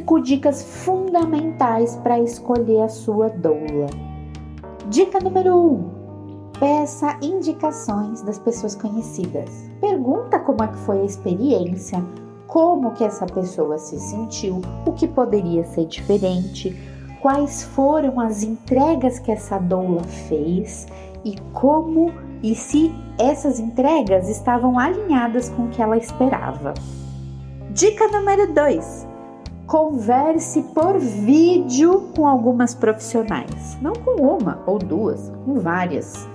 cinco dicas fundamentais para escolher a sua doula. Dica número 1: um, peça indicações das pessoas conhecidas. Pergunta como é que foi a experiência, como que essa pessoa se sentiu, o que poderia ser diferente, quais foram as entregas que essa doula fez e como e se essas entregas estavam alinhadas com o que ela esperava. Dica número 2: converse por vídeo com algumas profissionais, não com uma ou duas, com várias.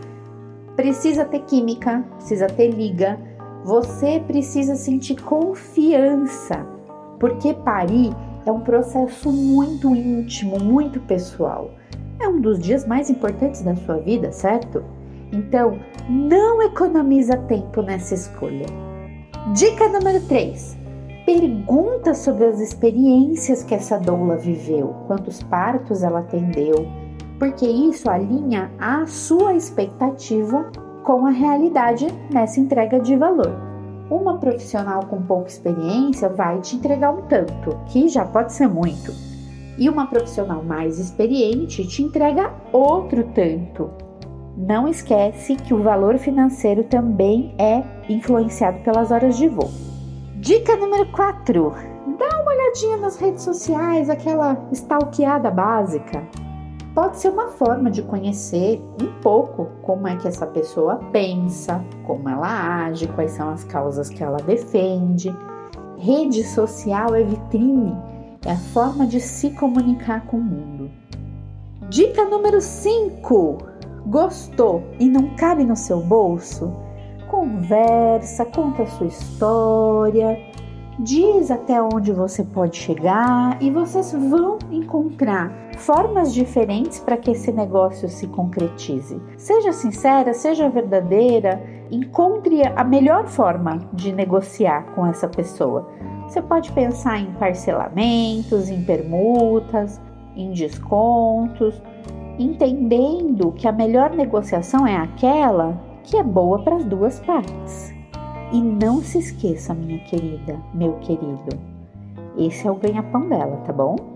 Precisa ter química, precisa ter liga, você precisa sentir confiança, porque parir é um processo muito íntimo, muito pessoal. É um dos dias mais importantes da sua vida, certo? Então, não economiza tempo nessa escolha. Dica número 3. Pergunta sobre as experiências que essa doula viveu, quantos partos ela atendeu, porque isso alinha a sua expectativa com a realidade nessa entrega de valor. Uma profissional com pouca experiência vai te entregar um tanto, que já pode ser muito, e uma profissional mais experiente te entrega outro tanto, não esquece que o valor financeiro também é influenciado pelas horas de voo. Dica número 4: dá uma olhadinha nas redes sociais, aquela stalkeada básica. Pode ser uma forma de conhecer um pouco como é que essa pessoa pensa, como ela age, quais são as causas que ela defende. Rede social é vitrine, é a forma de se comunicar com o mundo. Dica número 5: Gostou e não cabe no seu bolso? Conversa, conta a sua história, diz até onde você pode chegar e vocês vão encontrar formas diferentes para que esse negócio se concretize. Seja sincera, seja verdadeira, encontre a melhor forma de negociar com essa pessoa. Você pode pensar em parcelamentos, em permutas, em descontos entendendo que a melhor negociação é aquela que é boa para as duas partes. E não se esqueça, minha querida, meu querido, esse é o ganha-pão dela, tá bom?